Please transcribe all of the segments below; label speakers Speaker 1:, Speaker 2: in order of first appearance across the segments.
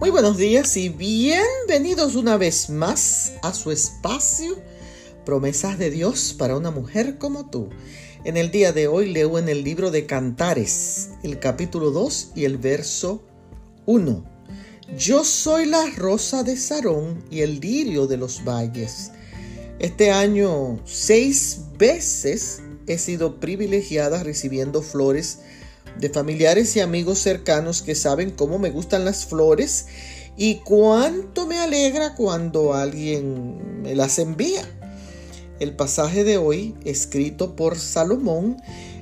Speaker 1: Muy buenos días y bienvenidos una vez más a su espacio Promesas de Dios para una mujer como tú. En el día de hoy leo en el libro de Cantares, el capítulo 2 y el verso 1. Yo soy la rosa de Sarón y el lirio de los valles. Este año seis veces he sido privilegiada recibiendo flores de familiares y amigos cercanos que saben cómo me gustan las flores y cuánto me alegra cuando alguien me las envía. El pasaje de hoy, escrito por Salomón,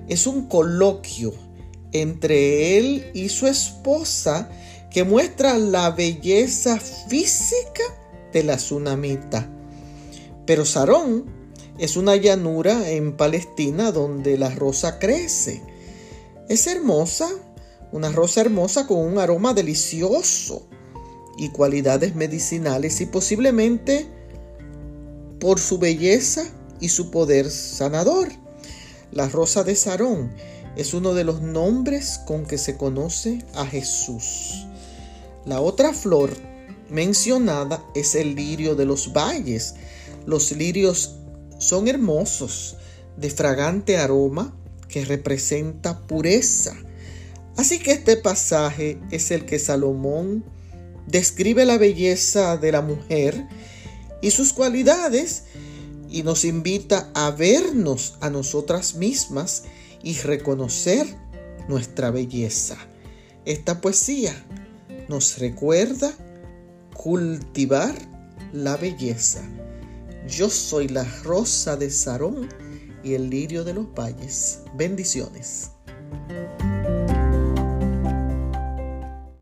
Speaker 1: es un coloquio entre él y su esposa que muestra la belleza física de la tsunamita. Pero Sarón es una llanura en Palestina donde la rosa crece es hermosa, una rosa hermosa con un aroma delicioso y cualidades medicinales y posiblemente por su belleza y su poder sanador. La rosa de Sarón es uno de los nombres con que se conoce a Jesús. La otra flor mencionada es el lirio de los valles. Los lirios son hermosos, de fragante aroma, que representa pureza. Así que este pasaje es el que Salomón describe la belleza de la mujer y sus cualidades y nos invita a vernos a nosotras mismas y reconocer nuestra belleza. Esta poesía nos recuerda cultivar la belleza. Yo soy la rosa de Sarón y el lirio de los valles. Bendiciones.